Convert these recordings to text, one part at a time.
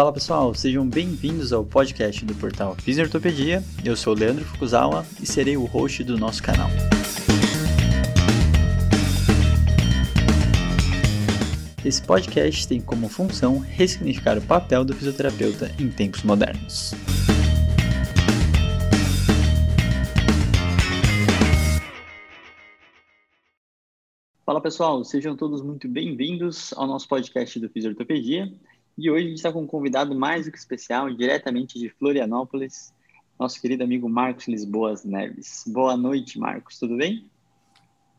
Fala pessoal, sejam bem-vindos ao podcast do portal Fisiortopedia. Eu sou Leandro Fukuzawa e serei o host do nosso canal. Esse podcast tem como função ressignificar o papel do fisioterapeuta em tempos modernos. Fala pessoal, sejam todos muito bem-vindos ao nosso podcast do Fisiortopedia. E hoje a gente está com um convidado mais do que especial, diretamente de Florianópolis, nosso querido amigo Marcos Lisboas Neves. Boa noite, Marcos, tudo bem?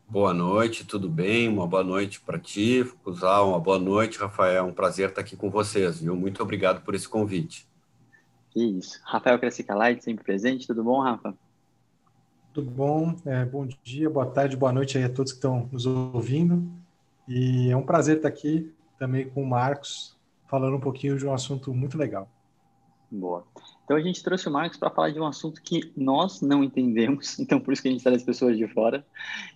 Boa noite, tudo bem? Uma boa noite para ti, Fukuzal, uma boa noite, Rafael. Um prazer estar aqui com vocês, viu? Muito obrigado por esse convite. Que isso. Rafael Light, sempre presente. Tudo bom, Rafa? Tudo bom? É, bom dia, boa tarde, boa noite aí a todos que estão nos ouvindo. E é um prazer estar aqui também com o Marcos, falando um pouquinho de um assunto muito legal. Boa. Então a gente trouxe o Marcos para falar de um assunto que nós não entendemos, então por isso que a gente traz pessoas de fora.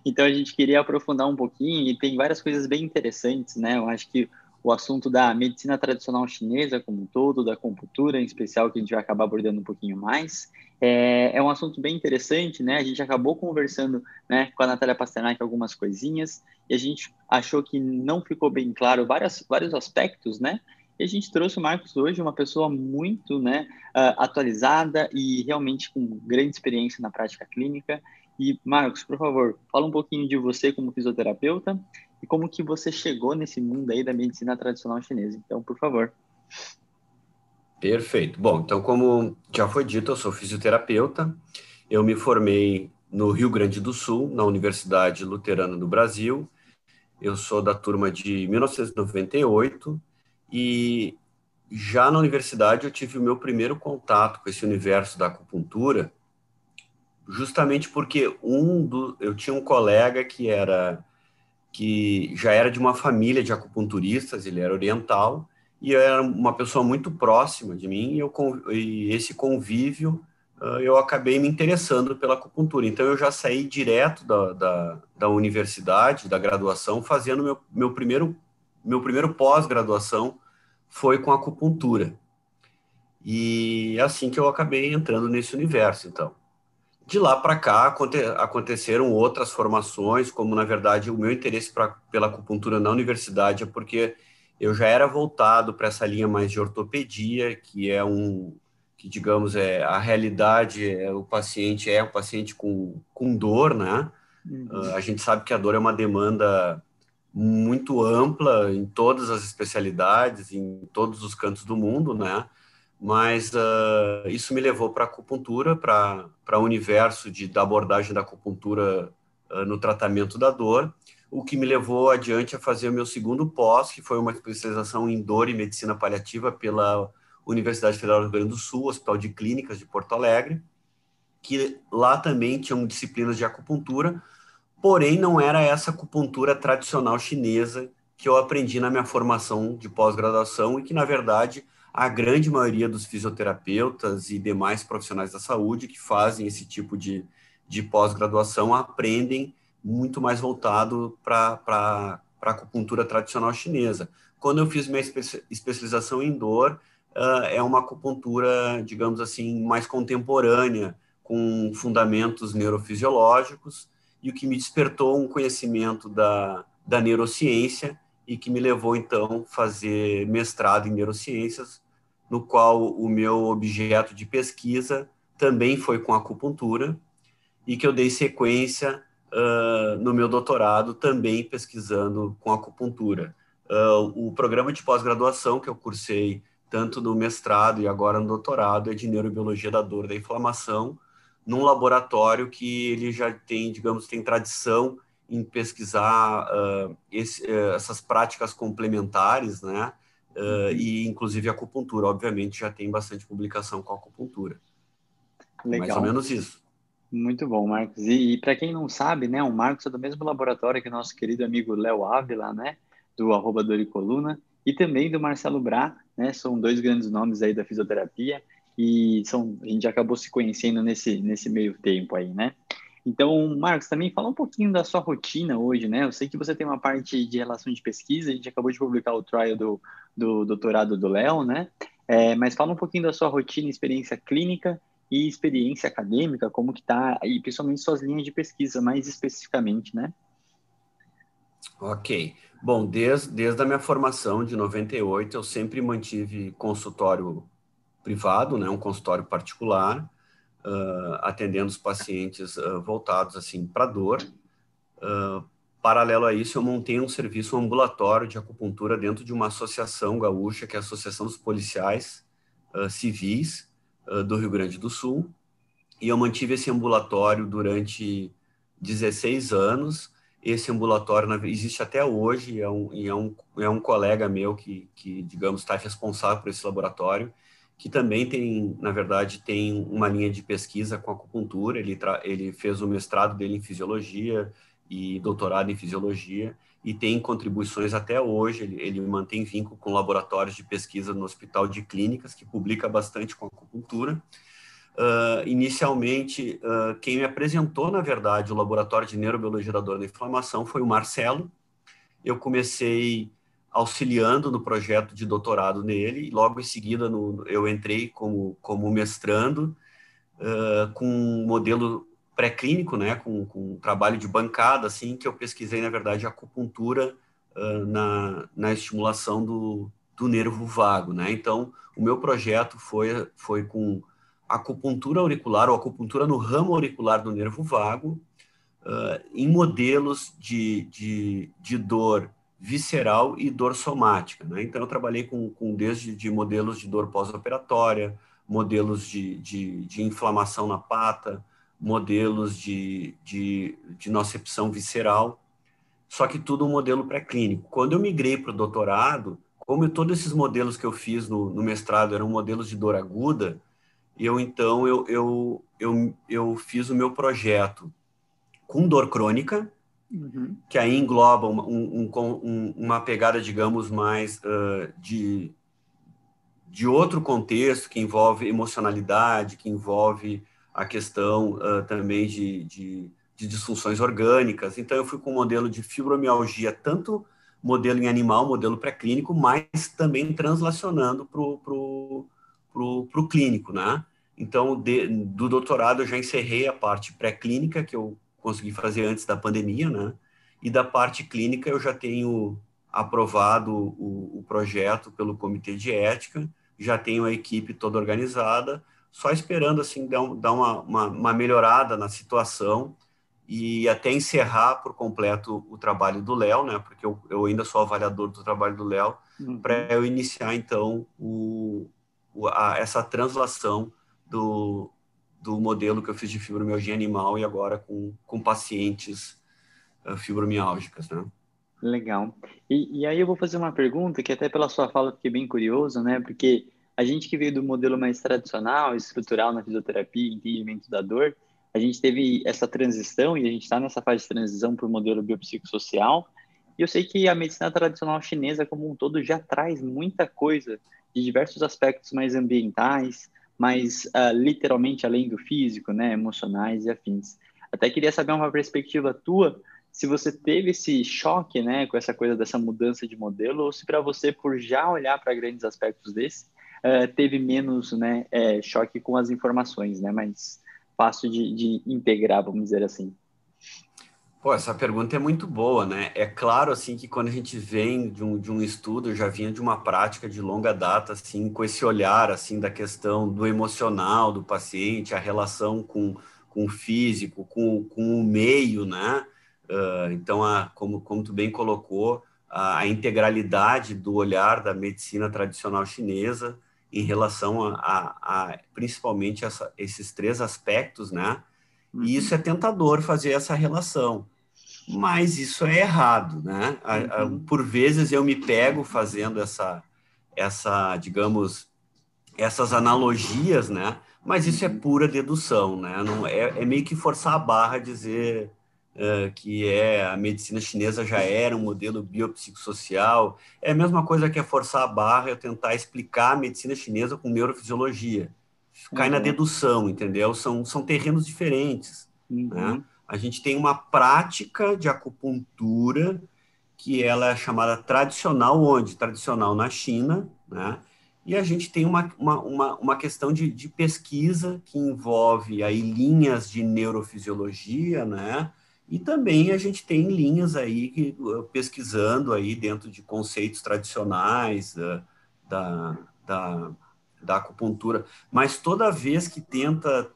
Então a gente queria aprofundar um pouquinho e tem várias coisas bem interessantes, né? Eu acho que o assunto da medicina tradicional chinesa como um todo, da acupuntura em especial, que a gente vai acabar abordando um pouquinho mais, é, é um assunto bem interessante, né? A gente acabou conversando né, com a Natália Pasternak algumas coisinhas e a gente achou que não ficou bem claro várias, vários aspectos, né? E a gente trouxe o Marcos hoje, uma pessoa muito né, uh, atualizada e realmente com grande experiência na prática clínica. E, Marcos, por favor, fala um pouquinho de você como fisioterapeuta e como que você chegou nesse mundo aí da medicina tradicional chinesa. Então, por favor. Perfeito. Bom, então, como já foi dito, eu sou fisioterapeuta. Eu me formei no Rio Grande do Sul, na Universidade Luterana do Brasil. Eu sou da turma de 1998 e já na universidade eu tive o meu primeiro contato com esse universo da acupuntura, justamente porque um do, eu tinha um colega que era que já era de uma família de acupunturistas, ele era oriental e era uma pessoa muito próxima de mim e, eu, e esse convívio uh, eu acabei me interessando pela acupuntura. Então eu já saí direto da, da, da universidade, da graduação, fazendo meu, meu primeiro meu primeiro pós-graduação foi com acupuntura. E é assim que eu acabei entrando nesse universo, então. De lá para cá aconte aconteceram outras formações, como na verdade o meu interesse pra, pela acupuntura na universidade é porque eu já era voltado para essa linha mais de ortopedia, que é um que digamos é a realidade é o paciente é um paciente com, com dor, né? Uhum. Uh, a gente sabe que a dor é uma demanda muito ampla em todas as especialidades, em todos os cantos do mundo, né? Mas uh, isso me levou para a acupuntura, para o universo de, da abordagem da acupuntura uh, no tratamento da dor, o que me levou adiante a fazer o meu segundo pós, que foi uma especialização em dor e medicina paliativa pela Universidade Federal do Rio Grande do Sul, Hospital de Clínicas de Porto Alegre, que lá também tinham disciplinas de acupuntura, porém não era essa acupuntura tradicional chinesa que eu aprendi na minha formação de pós-graduação e que, na verdade, a grande maioria dos fisioterapeutas e demais profissionais da saúde que fazem esse tipo de, de pós-graduação aprendem muito mais voltado para a acupuntura tradicional chinesa. Quando eu fiz minha espe especialização em dor, uh, é uma acupuntura, digamos assim, mais contemporânea, com fundamentos neurofisiológicos, e o que me despertou um conhecimento da, da neurociência e que me levou então a fazer mestrado em neurociências, no qual o meu objeto de pesquisa também foi com acupuntura e que eu dei sequência uh, no meu doutorado também pesquisando com acupuntura. Uh, o programa de pós-graduação que eu cursei tanto no mestrado e agora no doutorado é de neurobiologia da dor da inflamação num laboratório que ele já tem, digamos, tem tradição em pesquisar uh, esse, uh, essas práticas complementares, né? Uh, e inclusive a acupuntura, obviamente, já tem bastante publicação com a acupuntura. Legal. Mais ou menos isso. Muito bom, Marcos. E, e para quem não sabe, né, o Marcos é do mesmo laboratório que nosso querido amigo Léo Ávila, né, do arroba Doricoluna, e também do Marcelo Bra, né, são dois grandes nomes aí da fisioterapia e são, a gente acabou se conhecendo nesse, nesse meio tempo aí, né? Então, Marcos, também fala um pouquinho da sua rotina hoje, né? Eu sei que você tem uma parte de relação de pesquisa, a gente acabou de publicar o trial do, do doutorado do Léo, né? É, mas fala um pouquinho da sua rotina, experiência clínica e experiência acadêmica, como que tá, e principalmente suas linhas de pesquisa, mais especificamente, né? Ok. Bom, desde, desde a minha formação de 98, eu sempre mantive consultório privado, né, um consultório particular, uh, atendendo os pacientes uh, voltados assim para dor. Uh, paralelo a isso, eu montei um serviço ambulatório de acupuntura dentro de uma associação gaúcha, que é a Associação dos Policiais Civis do Rio Grande do Sul. E eu mantive esse ambulatório durante 16 anos, esse ambulatório existe até hoje, é um, é um, é um colega meu que, que digamos, está responsável por esse laboratório, que também tem, na verdade, tem uma linha de pesquisa com acupuntura, ele, ele fez o mestrado dele em fisiologia e doutorado em fisiologia, e tem contribuições até hoje, ele, ele mantém vínculo com laboratórios de pesquisa no Hospital de Clínicas, que publica bastante com acupuntura, Uh, inicialmente, uh, quem me apresentou, na verdade, o laboratório de neurobiologia da dor da inflamação foi o Marcelo. Eu comecei auxiliando no projeto de doutorado nele, e logo em seguida no, eu entrei como, como mestrando, uh, com um modelo pré-clínico, né, com, com um trabalho de bancada, assim, que eu pesquisei, na verdade, acupuntura na, na estimulação do, do nervo vago, né? Então, o meu projeto foi, foi com acupuntura auricular ou acupuntura no ramo auricular do nervo vago uh, em modelos de, de, de, dor visceral e dor somática. Né? Então, eu trabalhei com, com desde de modelos de dor pós-operatória, modelos de, de, de, inflamação na pata, modelos de, de, de nocepção visceral, só que tudo um modelo pré-clínico. Quando eu migrei para o doutorado, como todos esses modelos que eu fiz no, no mestrado eram modelos de dor aguda, eu então eu, eu, eu, eu fiz o meu projeto com dor crônica, uhum. que aí engloba uma, um, um, uma pegada, digamos, mais uh, de, de outro contexto, que envolve emocionalidade, que envolve a questão uh, também de, de, de, disfunções orgânicas. Então, eu fui com um modelo de fibromialgia, tanto modelo em animal, modelo pré-clínico, mas também translacionando para o clínico, né? Então, de, do doutorado eu já encerrei a parte pré-clínica, que eu consegui fazer antes da pandemia, né? E da parte clínica eu já tenho aprovado o, o projeto pelo comitê de ética, já tenho a equipe toda organizada, só esperando, assim, dar, dar uma, uma, uma melhorada na situação e até encerrar por completo o trabalho do Léo, né? Porque eu, eu ainda sou avaliador do trabalho do Léo, uhum. para eu iniciar então o, a, essa translação do, do modelo que eu fiz de fibromialgia animal e agora com, com pacientes uh, né? Legal. E, e aí eu vou fazer uma pergunta que até pela sua fala fiquei bem curioso, né? Porque a gente que veio do modelo mais tradicional, estrutural na fisioterapia, entendimento da dor, a gente teve essa transição e a gente está nessa fase de transição para o modelo biopsicossocial. E eu sei que a medicina tradicional chinesa como um todo já traz muita coisa de diversos aspectos mais ambientais, mais uh, literalmente além do físico, né, emocionais e afins. Até queria saber uma perspectiva tua, se você teve esse choque, né, com essa coisa dessa mudança de modelo, ou se para você, por já olhar para grandes aspectos desse, uh, teve menos, né, é, choque com as informações, né, mais fácil de, de integrar, vamos dizer assim. Pô, essa pergunta é muito boa, né? É claro, assim, que quando a gente vem de um, de um estudo, eu já vinha de uma prática de longa data, assim, com esse olhar, assim, da questão do emocional do paciente, a relação com, com o físico, com, com o meio, né? Uh, então, a, como, como tu bem colocou, a, a, integralidade do olhar da medicina tradicional chinesa em relação a, a, a principalmente essa, esses três aspectos, né? E isso é tentador fazer essa relação mas isso é errado, né? Uhum. Por vezes eu me pego fazendo essa, essa, digamos, essas analogias, né? Mas isso é uhum. pura dedução, né? Não é, é meio que forçar a barra dizer uh, que é a medicina chinesa já era um modelo biopsicossocial. É a mesma coisa que é forçar a barra eu tentar explicar a medicina chinesa com neurofisiologia. Cai uhum. na dedução, entendeu? São, são terrenos diferentes, né? uhum. né? A gente tem uma prática de acupuntura que ela é chamada tradicional onde? Tradicional na China, né? e a gente tem uma, uma, uma, uma questão de, de, pesquisa que envolve aí linhas de neurofisiologia, né? E também a gente tem linhas aí que, uh, pesquisando aí dentro de conceitos tradicionais uh, da, da, da acupuntura, mas toda vez que tenta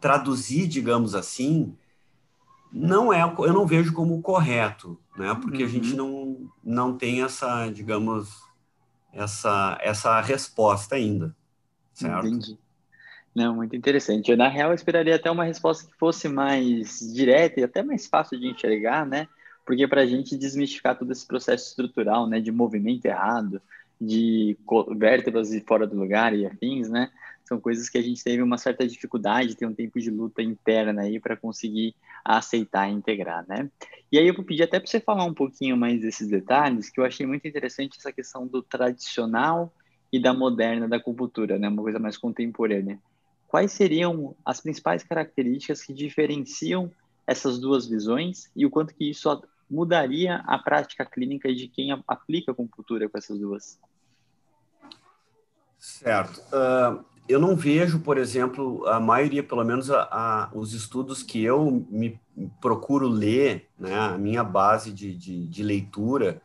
traduzir, digamos assim, não é, eu não vejo como correto, né? Porque uhum. a gente uhum. não, não tem essa, digamos, essa, essa resposta ainda, certo? Entendi. Não, muito interessante. Eu, na real, eu esperaria até uma resposta que fosse mais direta e até mais fácil de enxergar, né? Porque para a gente desmistificar todo esse processo estrutural, né, de movimento errado, de vértebras fora do lugar e afins, né? São coisas que a gente teve uma certa dificuldade, tem um tempo de luta interna aí para conseguir aceitar e integrar, né? E aí eu vou pedir até para você falar um pouquinho mais desses detalhes, que eu achei muito interessante essa questão do tradicional e da moderna da acupuntura, né? Uma coisa mais contemporânea. Quais seriam as principais características que diferenciam essas duas visões e o quanto que isso mudaria a prática clínica de quem aplica acupuntura com essas duas? Certo. Uh, eu não vejo, por exemplo, a maioria, pelo menos a, a, os estudos que eu me procuro ler, né, a minha base de, de, de leitura,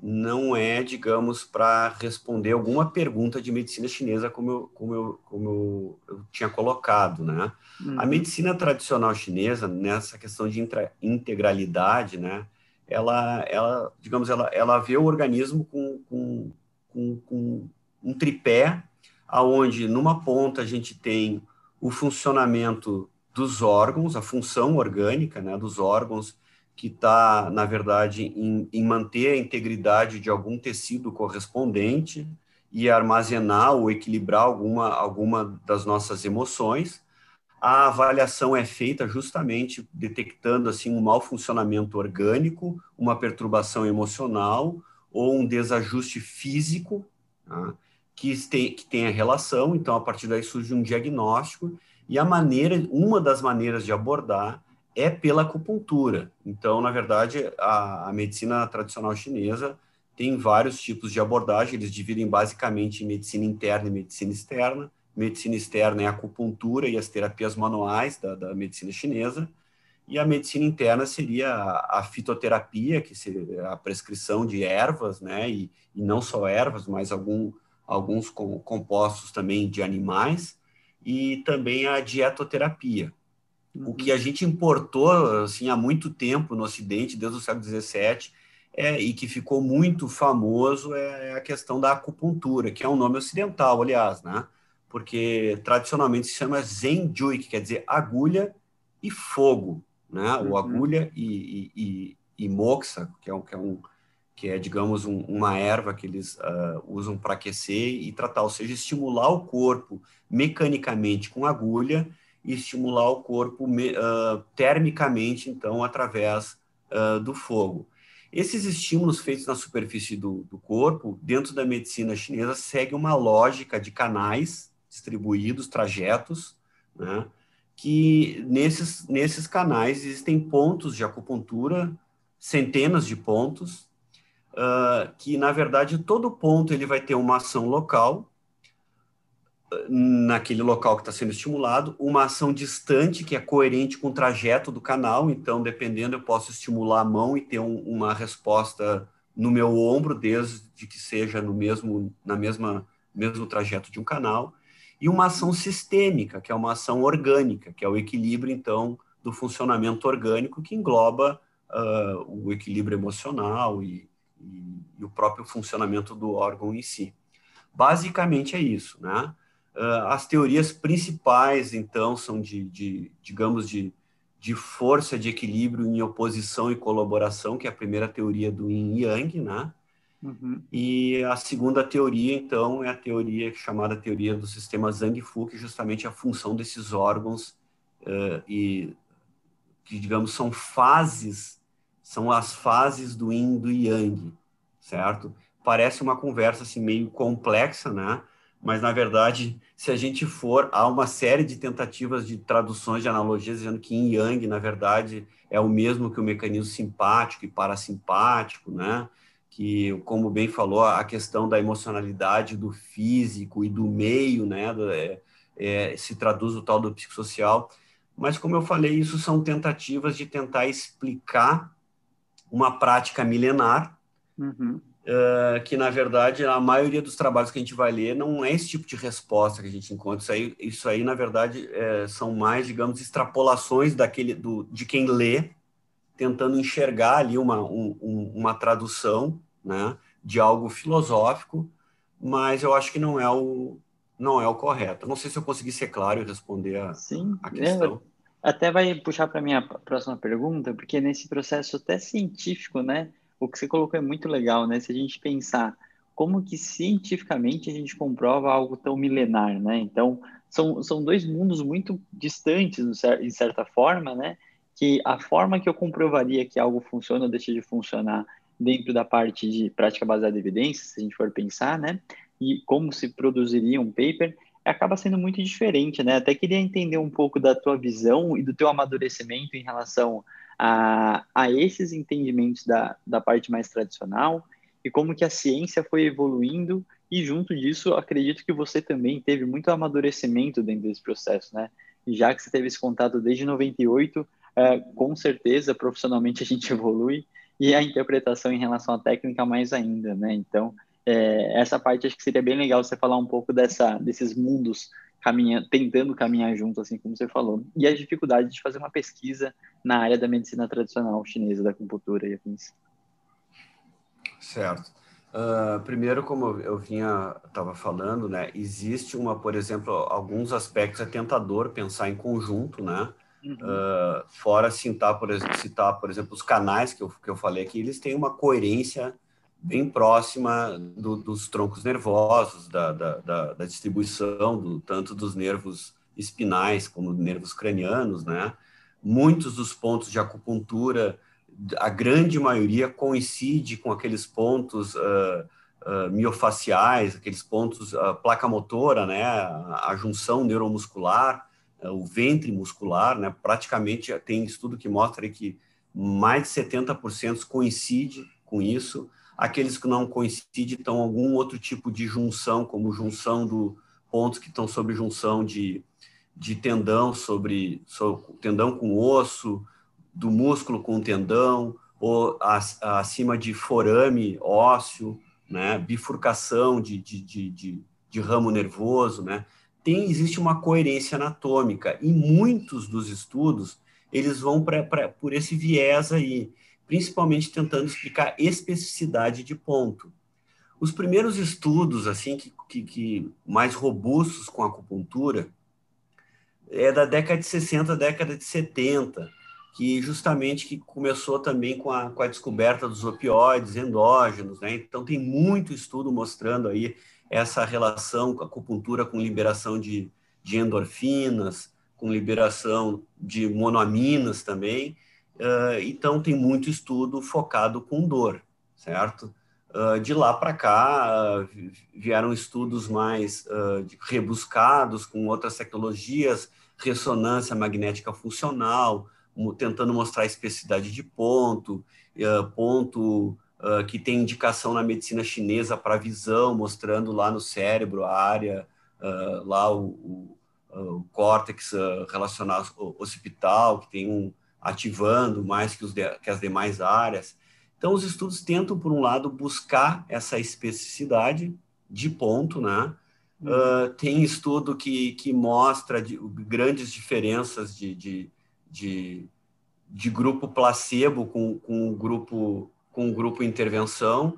não é, digamos, para responder alguma pergunta de medicina chinesa, como eu, como eu, como eu, eu tinha colocado, né? Uhum. A medicina tradicional chinesa, nessa questão de intra, integralidade, né? Ela, ela, digamos, ela, ela vê o organismo com, com, com, com um tripé aonde numa ponta a gente tem o funcionamento dos órgãos, a função orgânica né, dos órgãos, que está, na verdade, em, em, manter a integridade de algum tecido correspondente e armazenar ou equilibrar alguma, alguma das nossas emoções. A avaliação é feita justamente detectando assim um mau funcionamento orgânico, uma perturbação emocional ou um desajuste físico. Tá? Que tem, que tem a relação, então a partir daí surge um diagnóstico, e a maneira, uma das maneiras de abordar é pela acupuntura. Então, na verdade, a, a medicina tradicional chinesa tem vários tipos de abordagem, eles dividem basicamente em medicina interna e medicina externa. Medicina externa é a acupuntura e as terapias manuais da, da medicina chinesa, e a medicina interna seria a, a, fitoterapia, que seria a prescrição de ervas, né, e, e não só ervas, mas algum, alguns compostos também de animais, e também a dietoterapia. Uhum. O que a uhum. gente importou assim, há muito tempo no Ocidente, desde o século XVII, é, e que ficou muito famoso é a questão da acupuntura, que é um nome ocidental, aliás, né? porque tradicionalmente se chama Zenjui, que quer dizer agulha e fogo, né? Uhum. ou agulha e, e, e, e moxa, que é um, que é um que é, digamos, um, uma erva que eles uh, usam para aquecer e tratar, ou seja, estimular o corpo mecanicamente com agulha e estimular o corpo uh, termicamente, então, através uh, do fogo. Esses estímulos feitos na superfície do, do corpo, dentro da medicina chinesa, segue uma lógica de canais distribuídos, trajetos, né? que nesses, nesses canais existem pontos de acupuntura, centenas de pontos, uh, que, na verdade, todo ponto ele vai ter uma ação local, naquele local que está sendo estimulado, uma ação distante que é coerente com o trajeto do canal, então, dependendo, eu posso estimular a mão e ter um, uma resposta no meu ombro, desde que seja no mesmo, na mesma mesmo trajeto de um canal, e uma ação sistêmica, que é uma ação orgânica, que é o equilíbrio, então, do funcionamento orgânico, que engloba uh, o equilíbrio emocional e, e, e, o próprio funcionamento do órgão em si. Basicamente é isso, né? Uh, as teorias principais, então, são de, de digamos, de, de força de equilíbrio em oposição e colaboração, que é a primeira teoria do Yin Yang, né? Uhum. E a segunda teoria, então, é a teoria chamada teoria do sistema Zhang-Fu, que justamente é a função desses órgãos uh, e que, digamos, são fases são as fases do yin do yang, certo? Parece uma conversa assim meio complexa, né? Mas na verdade, se a gente for há uma série de tentativas de traduções de analogias dizendo que yin yang na verdade é o mesmo que o mecanismo simpático e parasimpático, né? que, como bem falou, a questão da emocionalidade do físico e do meio, né, é, é, se traduz o tal do psicossocial. Mas, como eu falei, isso são tentativas de tentar explicar uma prática milenar, uhum. uh, que, na verdade, a maioria dos trabalhos que a gente vai ler não é esse tipo de resposta que a gente encontra. Isso aí, isso aí na verdade, é, são mais, digamos, extrapolações daquele, do, de quem lê, tentando enxergar ali uma, um, uma tradução né, de algo filosófico, mas eu acho que não é o, não é o correto. Não sei se eu consegui ser claro e responder a, Sim, a questão. É, até vai puxar para minha próxima pergunta, porque nesse processo até científico, né, o que você colocou é muito legal, né? Se a gente pensar como que cientificamente a gente comprova algo tão milenar, né? Então, são, são dois mundos muito distantes, de certa forma, né? Que a forma que eu comprovaria que algo funciona ou deixa de funcionar dentro da parte de prática baseada em evidências, se a gente for pensar, né? E como se produziria um paper, acaba sendo muito diferente, né? Até queria entender um pouco da tua visão e do teu amadurecimento em relação a, a esses entendimentos da, da parte mais tradicional e como que a ciência foi evoluindo e junto disso acredito que você também teve muito amadurecimento dentro desse processo, né? Já que você teve esse contato desde 98, é, com certeza profissionalmente a gente evolui e a interpretação em relação à técnica mais ainda, né? Então, é, essa parte acho que seria bem legal você falar um pouco dessa, desses mundos caminha, tentando caminhar junto, assim como você falou, e a dificuldade de fazer uma pesquisa na área da medicina tradicional chinesa, da acupuntura e afins. Certo. Uh, primeiro, como eu vinha estava falando, né, existe uma, por exemplo, alguns aspectos é tentador pensar em conjunto, né? Uhum. Uh, fora citar por, citar, por exemplo, os canais que eu, que eu falei aqui, eles têm uma coerência bem próxima do, dos troncos nervosos, da, da, da, da distribuição, do, tanto dos nervos espinais como nervos cranianos, né? Muitos dos pontos de acupuntura, a grande maioria coincide com aqueles pontos uh, uh, miofaciais, aqueles pontos, a placa motora, né? A, a junção neuromuscular, o ventre muscular, né? Praticamente tem estudo que mostra que mais de 70% coincide com isso. Aqueles que não coincidem estão algum outro tipo de junção, como junção do pontos que estão sobre junção de, de tendão sobre, tendão com osso, do músculo com tendão, ou acima de forame ósseo, né? Bifurcação de, de, de, de, de ramo nervoso, né? tem, existe uma coerência anatômica e muitos dos estudos eles vão pra, pra, por esse viés aí, principalmente tentando explicar especificidade de ponto. Os primeiros estudos assim que, que, que mais robustos com acupuntura é da década de 60, década de 70, que justamente que começou também com a, com a descoberta dos opioides endógenos, né? Então tem muito estudo mostrando aí essa relação com a acupuntura com liberação de, de endorfinas, com liberação de monoaminas também. Uh, então, tem muito estudo focado com dor, certo? Uh, de lá para cá, uh, vieram estudos mais rebuscados, com outras tecnologias, ressonância magnética funcional, tentando mostrar a especificidade de ponto, ponto que tem indicação na medicina chinesa para visão, mostrando lá no cérebro a área, lá o, o, o córtex relacionado ao occipital, que tem um ativando mais que, os de, que as demais áreas. Então, os estudos tentam, por um lado, buscar essa especificidade de ponto, né? Uh, tem estudo que, que mostra de, grandes diferenças de, de, de, de, grupo placebo com, com o grupo com o grupo intervenção.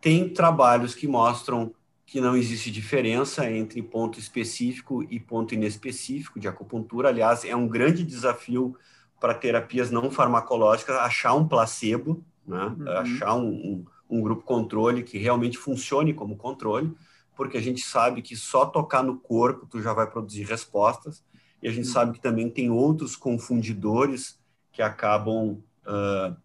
Tem trabalhos que mostram que não existe diferença entre ponto específico e ponto inespecífico de acupuntura. Aliás, é um grande desafio para terapias não farmacológicas achar um placebo, né? Uhum. achar um, um, um, grupo controle que realmente funcione como controle, porque a gente sabe que só tocar no corpo tu já vai produzir respostas, e a gente uhum. sabe que também tem outros confundidores que acabam uh,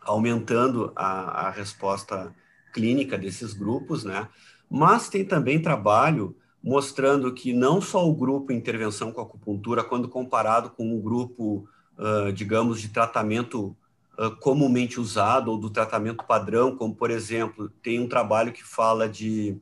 aumentando a, a resposta clínica desses grupos, né? Mas tem também trabalho mostrando que não só o grupo intervenção com acupuntura, quando comparado com um grupo, uh, digamos, de tratamento uh, comumente usado ou do tratamento padrão, como, por exemplo, tem um trabalho que fala de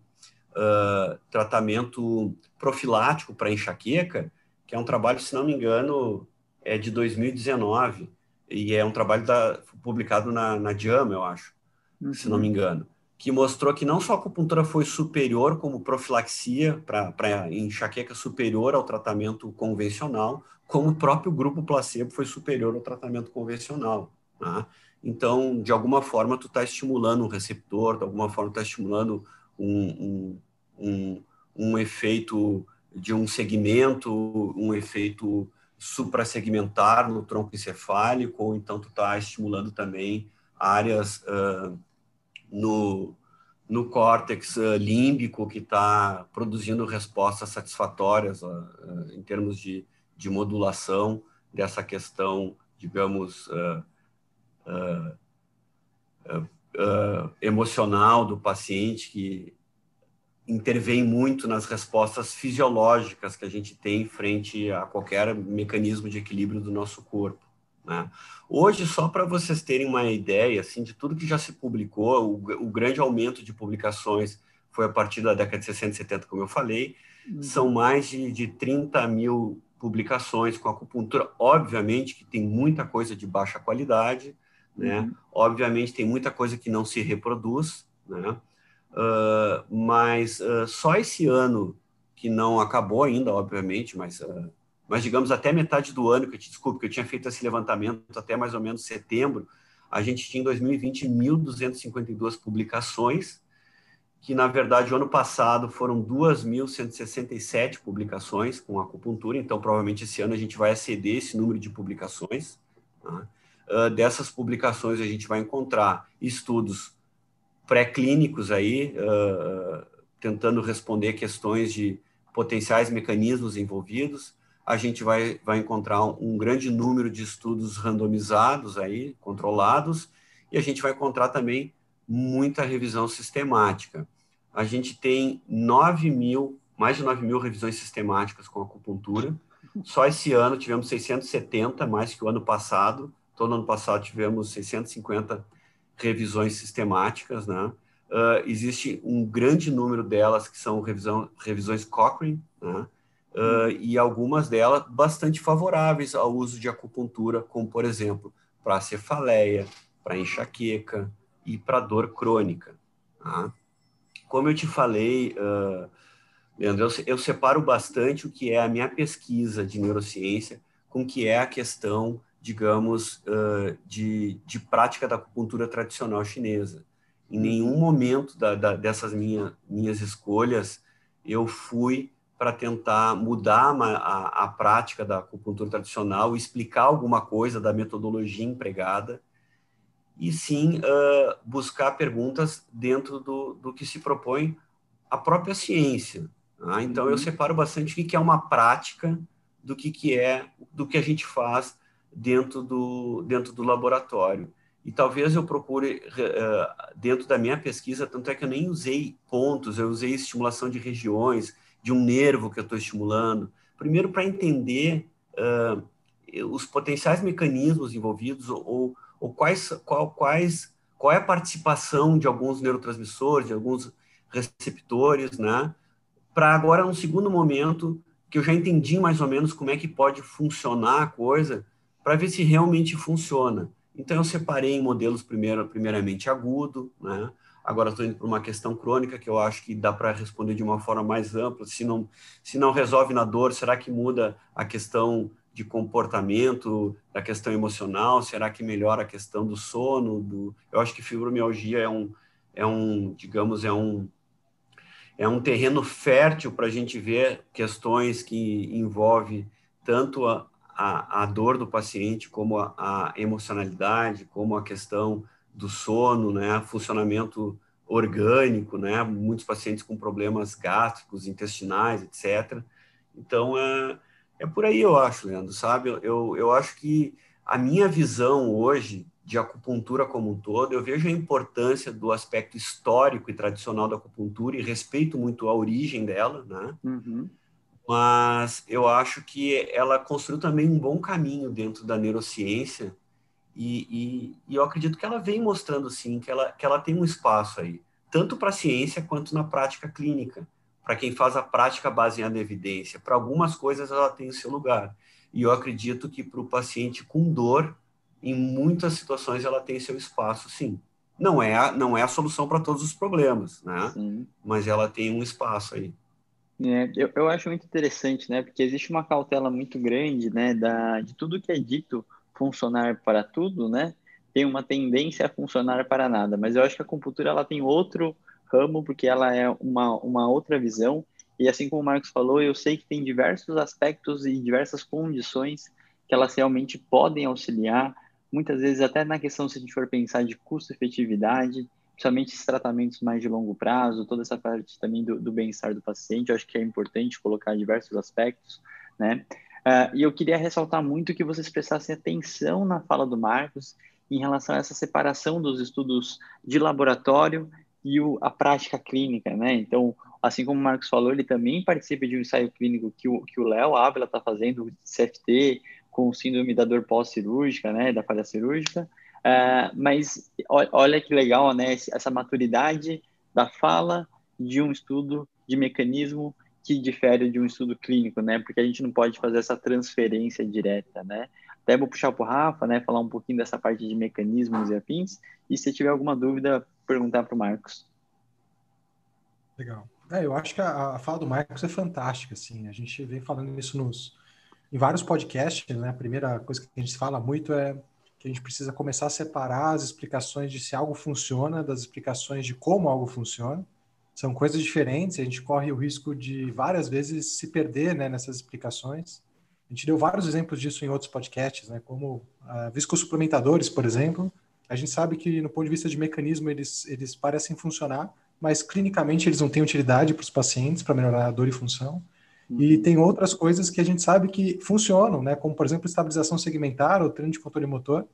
uh, tratamento profilático para enxaqueca, que é um trabalho, se não me engano, é de 2019, e é um trabalho da, publicado na, na JAMA, eu acho, uhum. se não me engano, que mostrou que não só a acupuntura foi superior como profilaxia para enxaqueca superior ao tratamento convencional, como o próprio grupo placebo foi superior ao tratamento convencional. Tá? Então, de alguma forma, tu está estimulando um receptor, de alguma forma, está estimulando um, um, um, um efeito de um segmento, um efeito suprassegmentar no tronco encefálico, ou então tu está estimulando também áreas uh, no, no córtex uh, límbico que está produzindo respostas satisfatórias uh, em termos de, de modulação dessa questão, digamos, emocional do paciente que intervém muito nas respostas fisiológicas que a gente tem frente a qualquer mecanismo de equilíbrio do nosso corpo. Né? Hoje, só para vocês terem uma ideia assim, de tudo que já se publicou, o, o, grande aumento de publicações foi a partir da década de 60 e 70, como eu falei, uhum. são mais de, de 30 mil publicações com acupuntura. Obviamente que tem muita coisa de baixa qualidade, né? Uhum. Obviamente tem muita coisa que não se reproduz, né? Uh, mas uh, só esse ano, que não acabou ainda, obviamente, mas, uh, mas digamos até metade do ano, que eu te desculpe, que eu tinha feito esse levantamento até mais ou menos setembro, a gente tinha em 2020 1.252 publicações, que na verdade o ano passado foram 2.167 publicações com acupuntura, então provavelmente esse ano a gente vai exceder esse número de publicações. Tá? dessas publicações a gente vai encontrar estudos pré-clínicos aí, uh, tentando responder questões de potenciais mecanismos envolvidos. A gente vai, vai encontrar um grande número de estudos randomizados aí, controlados, e a gente vai encontrar também muita revisão sistemática. A gente tem 9 mil, mais de 9 mil revisões sistemáticas com acupuntura. Só esse ano tivemos 670, mais que o ano passado. Todo ano passado tivemos 650 revisões sistemáticas, né? Uh, existe um grande número delas que são revisão, revisões Cochrane, né? Uh, e algumas delas bastante favoráveis ao uso de acupuntura, como, por exemplo, para cefaleia, para enxaqueca e para dor crônica. Tá? Como eu te falei, uh, Leandro, eu, eu separo bastante o que é a minha pesquisa de neurociência com o que é a questão digamos, uh, de, de prática da acupuntura tradicional chinesa. Em nenhum momento da, da, dessas minha, minhas escolhas eu fui para tentar mudar a, a, prática da acupuntura tradicional, explicar alguma coisa da metodologia empregada, e sim uh, buscar perguntas dentro do, do que se propõe a própria ciência. Tá? Então, eu uhum. separo bastante o que é uma prática do que, que é do que a gente faz dentro do, dentro do laboratório. E talvez eu procure, uh, dentro da minha pesquisa, tanto é que eu nem usei pontos, eu usei estimulação de regiões, de um nervo que eu estou estimulando. Primeiro, para entender uh, os potenciais mecanismos envolvidos ou, ou quais, qual, quais, qual é a participação de alguns neurotransmissores, de alguns receptores, né? Para agora, num segundo momento, que eu já entendi mais ou menos como é que pode funcionar a coisa, para ver se realmente funciona. Então, eu separei em modelos, primeiro, primeiramente agudo, né? Agora estou indo para uma questão crônica que eu acho que dá para responder de uma forma mais ampla. Se não, se não resolve na dor, será que muda a questão de comportamento, da questão emocional? Será que melhora a questão do sono? Do... Eu acho que fibromialgia é um, é um, digamos, é um, é um terreno fértil para a gente ver questões que envolvem tanto a, a, a dor do paciente, como a, a, emocionalidade, como a questão do sono, né, funcionamento orgânico, né, muitos pacientes com problemas gástricos, intestinais, etc. Então, é, é por aí, eu acho, Leandro, sabe? Eu, eu acho que a minha visão hoje de acupuntura como um todo, eu vejo a importância do aspecto histórico e tradicional da acupuntura e respeito muito a origem dela, né? Uhum mas eu acho que ela construiu também um bom caminho dentro da neurociência E, e, e, eu acredito que ela vem mostrando, sim, que ela, que ela tem um espaço aí, tanto para a ciência quanto na prática clínica. Para quem faz a prática baseada em evidência, para algumas coisas ela tem o seu lugar. E eu acredito que para o paciente com dor, em muitas situações ela tem seu espaço, sim. Não é a, não é a solução para todos os problemas, né? Sim. Mas ela tem um espaço aí. É, eu, eu acho muito interessante, né? Porque existe uma cautela muito grande, né? Da, de tudo que é dito funcionar para tudo, né? Tem uma tendência a funcionar para nada. Mas eu acho que a acupuntura ela tem outro ramo, porque ela é uma, uma outra visão. E assim como o Marcos falou, eu sei que tem diversos aspectos e diversas condições que elas realmente podem auxiliar, muitas vezes até na questão, se a gente for pensar de custo-efetividade, principalmente esses tratamentos mais de longo prazo, toda essa parte também do, do bem-estar do paciente, eu acho que é importante colocar diversos aspectos, né? Uh, e eu queria ressaltar muito que vocês prestassem atenção na fala do Marcos em relação a essa separação dos estudos de laboratório e o, a prática clínica, né? Então, assim como o Marcos falou, ele também participa de um ensaio clínico que o que o Léo Ávila está fazendo, CFT, com síndrome da dor pós-cirúrgica, né, da falha cirúrgica. Uh, mas olha que legal, né, essa maturidade da fala de um estudo de mecanismo que difere de um estudo clínico, né? Porque a gente não pode fazer essa transferência direta, né? Até vou puxar para o Rafa, né? Falar um pouquinho dessa parte de mecanismos e afins. E se tiver alguma dúvida, perguntar para o Marcos. Legal. É, eu acho que a, a, fala do Marcos é fantástica, assim. A gente vem falando isso nos, em vários podcasts, né? A primeira coisa que a gente fala muito é que a gente precisa começar a separar as explicações de se algo funciona das explicações de como algo funciona são coisas diferentes, a gente corre o risco de várias vezes se perder né, nessas explicações. A gente deu vários exemplos disso em outros podcasts, né, como uh, viscosuplementadores, por exemplo. A gente sabe que, no ponto de vista de mecanismo, eles, eles parecem funcionar, mas clinicamente eles não têm utilidade para os pacientes, para melhorar a dor e função. E uhum. tem outras coisas que a gente sabe que funcionam, né, como, por exemplo, estabilização segmentar ou treino de controle motor,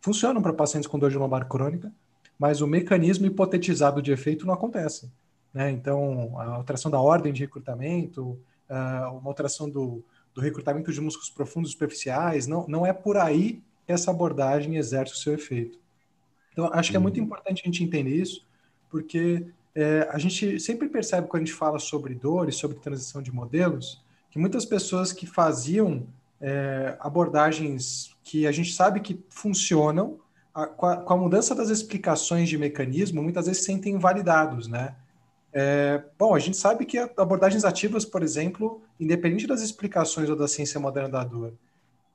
funcionam para pacientes com dor de lombar crônica, mas o mecanismo hipotetizado de efeito não acontece. Né? Então, a alteração da ordem de recrutamento, uh, uma alteração do, do recrutamento de músculos profundos superficiais, não, não é por aí que essa abordagem exerce o seu efeito. Então, acho que é muito uhum. importante a gente entender isso, porque é, a gente sempre percebe quando a gente fala sobre dores, sobre transição de modelos, que muitas pessoas que faziam é, abordagens que a gente sabe que funcionam, a, com, a, com, a, mudança das explicações de mecanismo, muitas vezes se sentem invalidados, né? É, bom, a gente sabe que abordagens ativas, por exemplo, independente das explicações ou da ciência moderna da dor,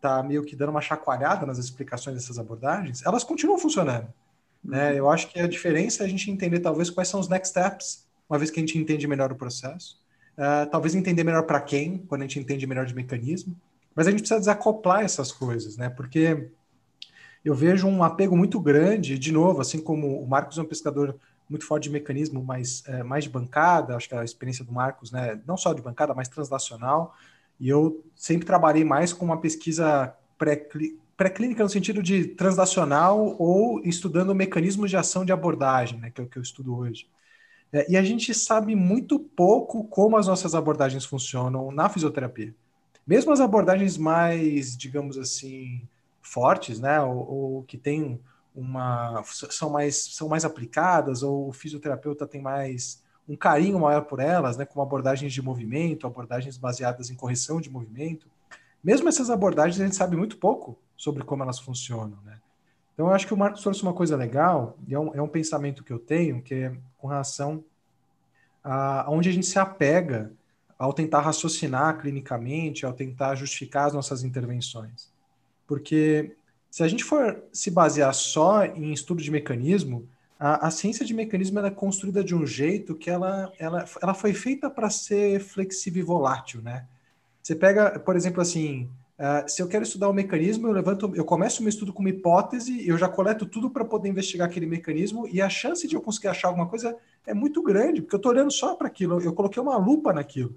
tá meio que dando uma chacoalhada nas explicações dessas abordagens, elas continuam funcionando. Né? Uhum. Eu acho que a diferença é a gente entender talvez quais são os next steps, uma vez que a gente entende melhor o processo. Uh, talvez entender melhor para quem, quando a gente entende melhor de mecanismo. Mas a gente precisa desacoplar essas coisas, né? Porque eu vejo um apego muito grande, de novo, assim como o Marcos é um pescador muito forte de mecanismo, mas é, mais de bancada, acho que a experiência do Marcos, né, não só de bancada, mas translacional, e eu sempre trabalhei mais com uma pesquisa pré-clínica no sentido de translacional ou estudando mecanismos de ação de abordagem, né, que é o que eu estudo hoje. É, e a gente sabe muito pouco como as nossas abordagens funcionam na fisioterapia. Mesmo as abordagens mais, digamos assim, fortes, né, ou, ou que têm uma são mais são mais aplicadas ou o fisioterapeuta tem mais um carinho maior por elas, né, como abordagens de movimento, abordagens baseadas em correção de movimento. Mesmo essas abordagens a gente sabe muito pouco sobre como elas funcionam, né? Então eu acho que o Marcos trouxe uma coisa legal e é um, é um pensamento que eu tenho que é com relação a, a onde a gente se apega ao tentar raciocinar clinicamente, ao tentar justificar as nossas intervenções. Porque se a gente for se basear só em estudo de mecanismo, a, a ciência de mecanismo é construída de um jeito que ela, ela, ela foi feita para ser flexível e volátil, né? Você pega, por exemplo, assim, uh, se eu quero estudar o um mecanismo, eu levanto, eu começo o meu estudo com uma hipótese, eu já coleto tudo para poder investigar aquele mecanismo e a chance de eu conseguir achar alguma coisa é muito grande, porque eu estou olhando só para aquilo, eu coloquei uma lupa naquilo.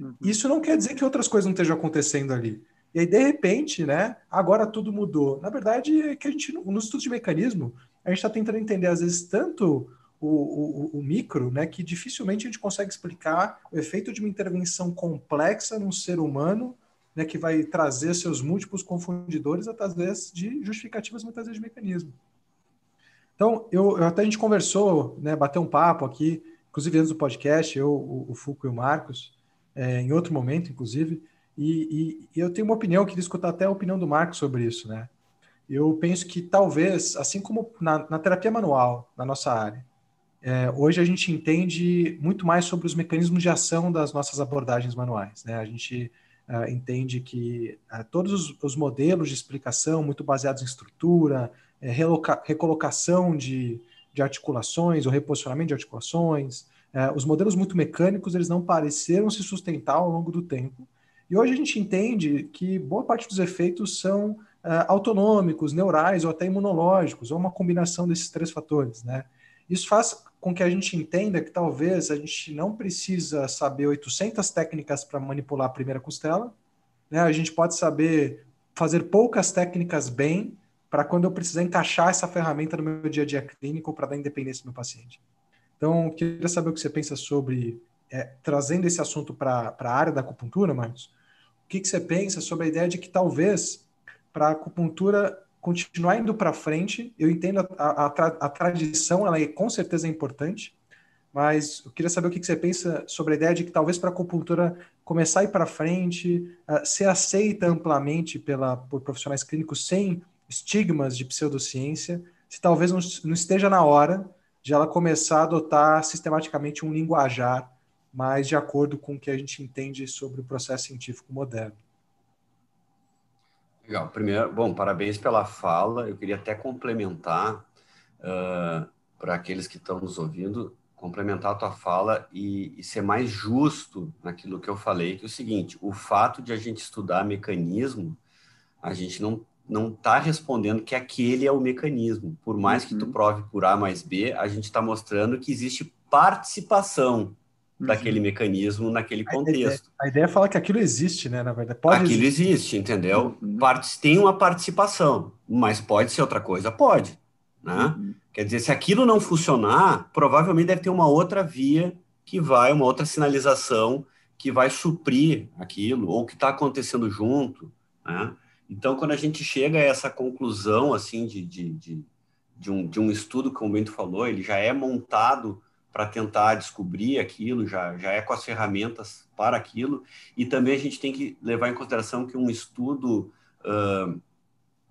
Uhum. Isso não quer dizer que outras coisas não estejam acontecendo ali. E aí, de repente, né, agora tudo mudou. Na verdade, é que a gente, no estudo de mecanismo, a gente está tentando entender, às vezes, tanto o, o, o, micro, né, que dificilmente a gente consegue explicar o efeito de uma intervenção complexa num ser humano né, que vai trazer seus múltiplos confundidores através de justificativas, muitas vezes de mecanismo. Então, eu, eu, até a gente conversou, né, bateu um papo aqui, inclusive antes do podcast, eu, o, o Fuco e o Marcos, é, em outro momento, inclusive, e, e, e, eu tenho uma opinião, queria escutar até a opinião do Marcos sobre isso, né? Eu penso que talvez, assim como na, na terapia manual, na nossa área, é, hoje a gente entende muito mais sobre os mecanismos de ação das nossas abordagens manuais, né? A gente uh, entende que uh, todos os, os, modelos de explicação, muito baseados em estrutura, é, recolocação de, de articulações ou reposicionamento de articulações, uh, os modelos muito mecânicos, eles não pareceram se sustentar ao longo do tempo. E hoje a gente entende que boa parte dos efeitos são autonômicos, neurais ou até imunológicos, ou uma combinação desses três fatores, né? Isso faz com que a gente entenda que talvez a gente não precisa saber 800 técnicas para manipular a primeira costela, né? A gente pode saber fazer poucas técnicas bem para quando eu precisar encaixar essa ferramenta no meu dia a dia clínico para dar independência do meu paciente. Então, queria saber o que você pensa sobre é, trazendo esse assunto para a área da acupuntura, Marcos. Que, que você pensa sobre a ideia de que talvez para a acupuntura continuar indo para frente. Eu entendo a, a, a, tradição, ela é com certeza importante, mas eu queria saber o que, que você pensa sobre a ideia de que talvez para a acupuntura começar a ir para frente, uh, ser aceita amplamente pela, por profissionais clínicos sem estigmas de pseudociência, se talvez não, não esteja na hora de ela começar a adotar sistematicamente um linguajar mais de acordo com o que a gente entende sobre o processo científico moderno. Legal. Primeiro, bom, parabéns pela fala. Eu queria até complementar uh, para aqueles que estão nos ouvindo, complementar a tua fala e, e, ser mais justo naquilo que eu falei, que é o seguinte: o fato de a gente estudar mecanismo, a gente não não está respondendo que aquele é o mecanismo. Por mais uhum. que tu uhum. prove por A mais B, a gente está mostrando que existe participação uhum. daquele mecanismo naquele contexto. A ideia, a ideia, é falar que aquilo existe, né? Na verdade, pode aquilo existir. existe, entendeu? Uhum. Tem uma participação, mas pode ser outra coisa, pode, né? Uhum. Quer dizer, se aquilo não funcionar, provavelmente deve ter uma outra via que vai, uma outra sinalização que vai suprir aquilo ou que está acontecendo junto, né? Então, quando a gente chega a essa conclusão, assim, de, de, de, de, um, de um estudo, como o Bento falou, ele já é montado para tentar descobrir aquilo, já, já é com as ferramentas para aquilo, e também a gente tem que levar em consideração que um estudo, uh,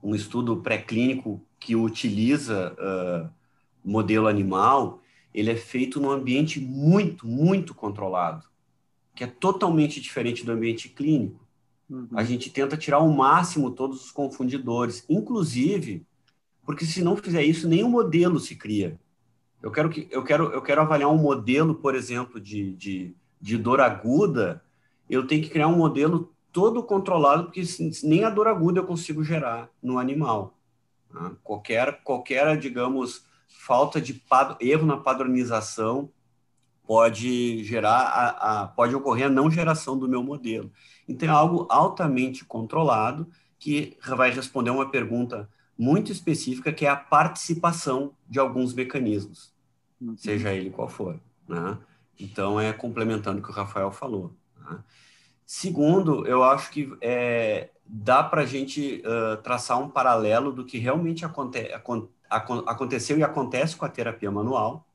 um estudo pré-clínico que utiliza uh, modelo animal, ele é feito num ambiente muito, muito controlado, que é totalmente diferente do ambiente clínico. Uhum. A gente tenta tirar ao máximo todos os confundidores, inclusive, porque se não fizer isso, nenhum modelo se cria. Eu quero, que, eu quero, eu quero avaliar um modelo, por exemplo, de, de, de dor aguda, eu tenho que criar um modelo todo controlado, porque nem a dor aguda eu consigo gerar no animal. Né? Qualquer, qualquer, digamos, falta de erro na padronização pode gerar, a, a, pode ocorrer a não geração do meu modelo. Então, é algo altamente controlado que vai responder uma pergunta muito específica, que é a participação de alguns mecanismos, uhum. seja ele qual for. Né? Então, é complementando o que o Rafael falou. Né? Segundo, eu acho que é, dá para a gente uh, traçar um paralelo do que realmente aconte acon aconteceu e acontece com a terapia manual,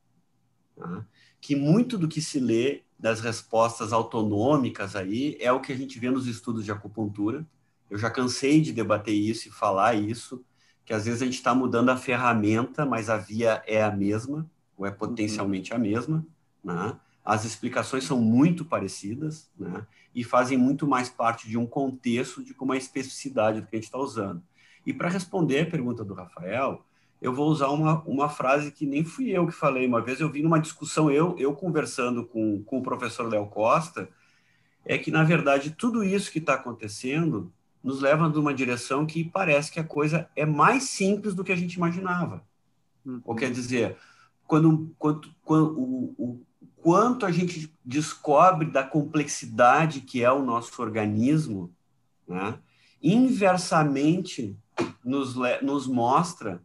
né? que muito do que se lê das respostas autonômicas aí é o que a gente vê nos estudos de acupuntura. Eu já cansei de debater isso e falar isso, que às vezes a gente está mudando a ferramenta, mas a via é a mesma, ou é potencialmente a mesma, né? As explicações são muito parecidas, né? E fazem muito mais parte de um contexto de como a especificidade do que a gente está usando. E para responder a pergunta do Rafael, eu vou usar uma, uma frase que nem fui eu que falei. Uma vez eu vi numa discussão, eu, eu conversando com, com o professor Léo Costa, é que, na verdade, tudo isso que está acontecendo nos leva numa direção que parece que a coisa é mais simples do que a gente imaginava. Uhum. Ou quer dizer, quando, quando, quando o, o, quanto a gente descobre da complexidade que é o nosso organismo, né, inversamente nos, nos mostra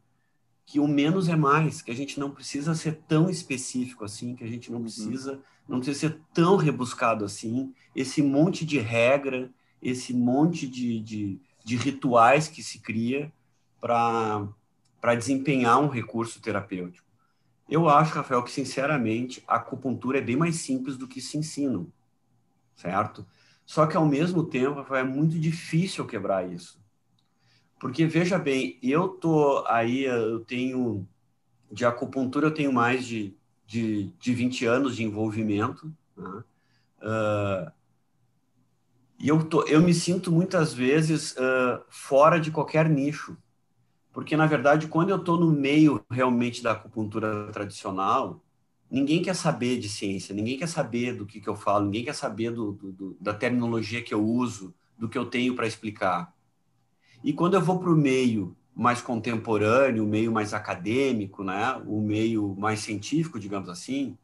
que o menos é mais, que a gente não precisa ser tão específico assim, que a gente não uhum. precisa, não precisa ser tão rebuscado assim, esse monte de regra, esse monte de, de, de rituais que se cria para desempenhar um recurso terapêutico. Eu acho, Rafael, que sinceramente a acupuntura é bem mais simples do que se ensina, certo? Só que ao mesmo tempo, Rafael, é muito difícil quebrar isso. Porque veja bem, eu tô aí, eu tenho de acupuntura eu tenho mais de, de, de 20 anos de envolvimento. Né? Uh, e eu, tô, eu me sinto muitas vezes uh, fora de qualquer nicho. Porque, na verdade, quando eu estou no meio realmente da acupuntura tradicional, ninguém quer saber de ciência, ninguém quer saber do que, que eu falo, ninguém quer saber do, do, do da terminologia que eu uso, do que eu tenho para explicar. E quando eu vou para o meio mais contemporâneo, o meio mais acadêmico, né, o meio mais científico, digamos assim,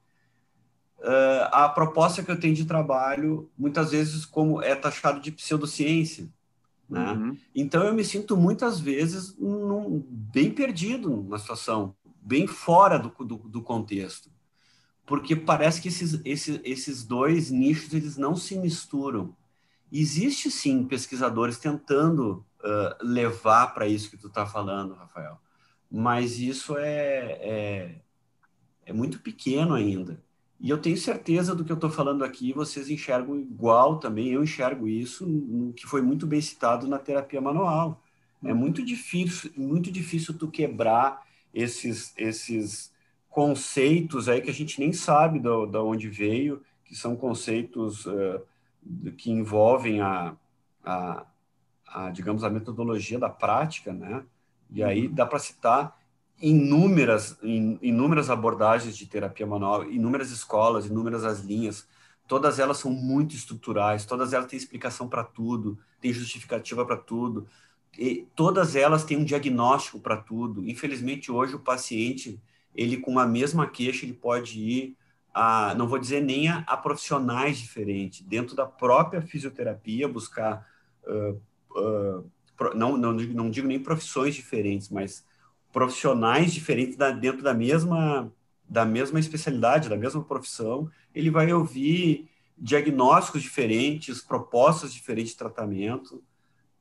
uh, a proposta que eu tenho de trabalho, muitas vezes como é taxado de pseudociência. Né? Uhum. Então eu me sinto muitas vezes num, bem perdido na situação, bem fora do, do, do contexto, porque parece que esses, esses, esses dois nichos eles não se misturam. Existe sim pesquisadores tentando uh, levar para isso que tu está falando, Rafael, mas isso é, é, é muito pequeno ainda. E eu tenho certeza do que eu estou falando aqui, vocês enxergam igual também, eu enxergo isso, no que foi muito bem citado na terapia manual. É uhum. muito difícil, muito difícil tu quebrar esses, esses conceitos aí que a gente nem sabe da onde veio, que são conceitos uh, que envolvem a, a, a, digamos, a metodologia da prática, né? E aí uhum. dá para citar inúmeras, inúmeras abordagens de terapia manual, inúmeras escolas, inúmeras as linhas, todas elas são muito estruturais, todas elas têm explicação para tudo, tem justificativa para tudo, e todas elas têm um diagnóstico para tudo. Infelizmente, hoje o paciente, ele com a mesma queixa, ele pode ir a, não vou dizer nem a, a profissionais diferentes, dentro da própria fisioterapia, buscar, uh, uh, não, não, não digo nem profissões diferentes, mas profissionais diferentes da, dentro da mesma da mesma especialidade, da mesma profissão, ele vai ouvir diagnósticos diferentes, propostas diferentes de tratamento,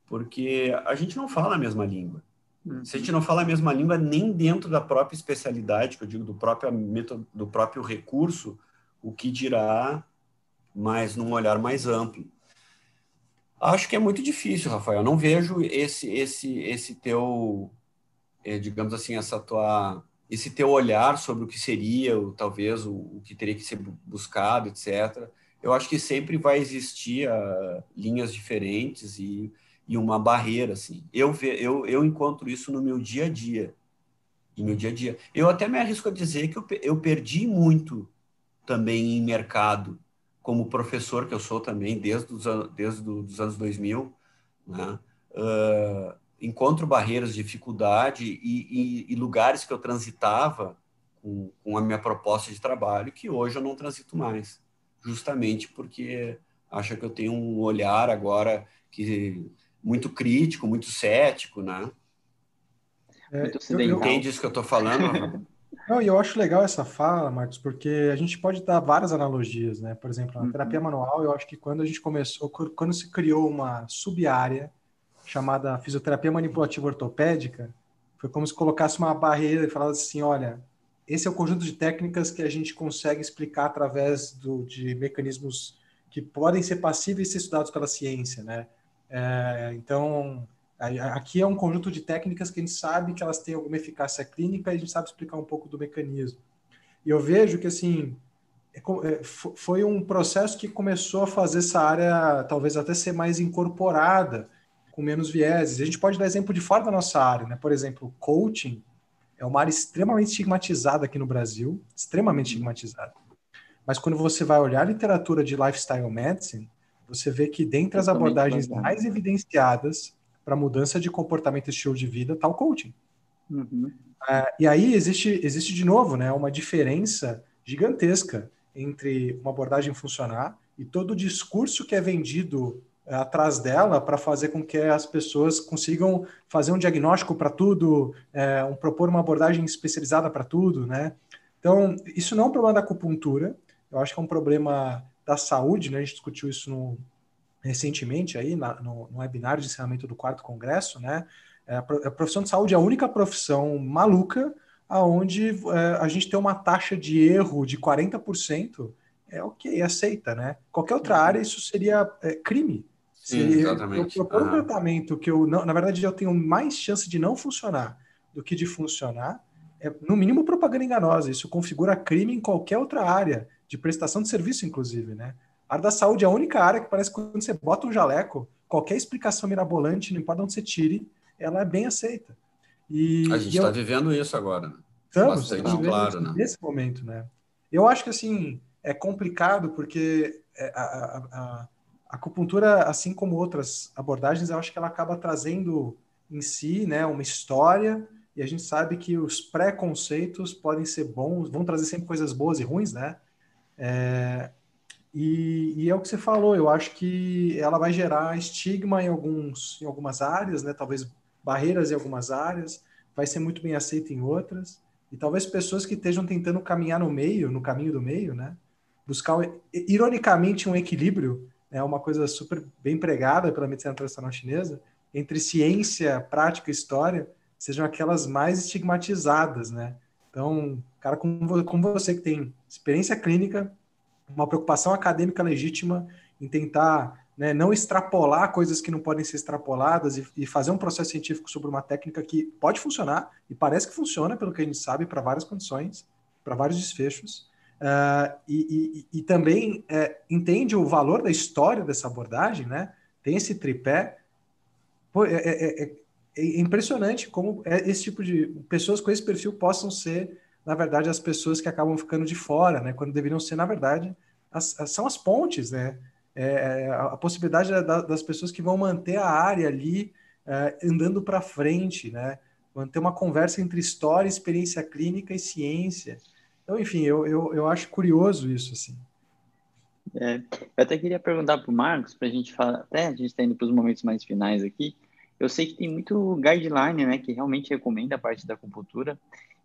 porque a gente não fala a mesma língua. Uhum. Se a gente não fala a mesma língua nem dentro da própria especialidade, que eu digo do próprio método, do próprio recurso, o que dirá mais num olhar mais amplo. Acho que é muito difícil, Rafael. Não vejo esse esse esse teu é, digamos assim, essa tua, esse teu olhar sobre o que seria, o, talvez, o, o, que teria que ser buscado, etc. Eu acho que sempre vai existir uh, linhas diferentes e, e uma barreira, assim. Eu, ve, eu, eu encontro isso no meu dia a dia. No meu dia a dia. Eu até me arrisco a dizer que eu, eu perdi muito também em mercado, como professor que eu sou também, desde os, desde os anos 2000, né? Uh, encontro barreiras, dificuldade e, e, e lugares que eu transitava com, com, a minha proposta de trabalho que hoje eu não transito mais, justamente porque acho que eu tenho um olhar agora que muito crítico, muito cético, né? É, muito eu, Entende isso que eu estou falando? Não, e eu acho legal essa fala, Marcos, porque a gente pode dar várias analogias, né? Por exemplo, na uhum. terapia manual, eu acho que quando a gente começou, quando se criou uma sub-área chamada fisioterapia manipulativa ortopédica, foi como se colocasse uma barreira e falasse assim, olha, esse é o conjunto de técnicas que a gente consegue explicar através do, de mecanismos que podem ser passíveis de ser estudados pela ciência, né? É, então, aqui é um conjunto de técnicas que a gente sabe que elas têm alguma eficácia clínica e a gente sabe explicar um pouco do mecanismo. E eu vejo que, assim, é é, foi um processo que começou a fazer essa área talvez até ser mais incorporada com menos vieses. A gente pode dar exemplo de fora da nossa área, né? Por exemplo, coaching é uma área extremamente estigmatizada aqui no Brasil, extremamente estigmatizada. Mas quando você vai olhar a literatura de lifestyle medicine, você vê que dentre as abordagens mais evidenciadas para mudança de comportamento e estilo de vida está o coaching. Uhum. Uh, e aí existe, existe de novo né, uma diferença gigantesca entre uma abordagem funcionar e todo o discurso que é vendido atrás dela para fazer com que as pessoas consigam fazer um diagnóstico para tudo, é, um, propor uma abordagem especializada para tudo, né? Então, isso não é um problema da acupuntura, eu acho que é um problema da saúde, né? A gente discutiu isso no, recentemente aí na, no, no, webinar de ensinamento do quarto congresso, né? É, a profissão de saúde é a única profissão maluca aonde é, a gente tem uma taxa de erro de 40%, é ok, aceita, né? Qualquer outra uhum. área isso seria é, crime. Sim, exatamente. Eu propor um tratamento que eu não, na verdade eu tenho mais chance de não funcionar do que de funcionar, é no mínimo propaganda enganosa. Isso configura crime em qualquer outra área de prestação de serviço, inclusive, né? A área da saúde é a única área que parece que quando você bota um jaleco, qualquer explicação mirabolante, não importa onde você tire, ela é bem aceita. E, a gente está eu... vivendo isso agora. Né? Estamos, Bastante estamos claro, né? nesse momento, né? Eu acho que assim é complicado porque é, a, a, a, a acupuntura, assim como outras abordagens, eu acho que ela acaba trazendo em si, né, uma história e a gente sabe que os preconceitos podem ser bons, vão trazer sempre coisas boas e ruins, né? É, e, e, é o que você falou, eu acho que ela vai gerar estigma em, alguns, em algumas áreas, né? talvez barreiras em algumas áreas, vai ser muito bem aceita em outras, e talvez pessoas que estejam tentando caminhar no meio, no caminho do meio, né? buscar, ironicamente, um equilíbrio, é uma coisa super bem pregada pela medicina tradicional chinesa, entre ciência, prática e história, sejam aquelas mais estigmatizadas, né? Então, cara como, como você que tem experiência clínica, uma preocupação acadêmica legítima em tentar né, não extrapolar coisas que não podem ser extrapoladas e, e, fazer um processo científico sobre uma técnica que pode funcionar e parece que funciona, pelo que a gente sabe, para várias condições, para vários desfechos. Uh, e, e, e, também é, entende o valor da história dessa abordagem, né? Tem esse tripé. Pô, é, é, é, é impressionante como é esse tipo de pessoas com esse perfil possam ser na verdade, as pessoas que acabam ficando de fora, né? Quando deveriam ser, na verdade, as, as, são as pontes, né? É, é a, a, possibilidade da, das pessoas que vão manter a área ali é, andando para frente, né? Manter uma conversa entre história, experiência clínica e ciência. Então, enfim, eu, eu, eu acho curioso isso, assim. É, eu até queria perguntar para o Marcos, para a gente falar, até a gente está indo para os momentos mais finais aqui. Eu sei que tem muito guideline, né, que realmente recomenda a parte da acupuntura,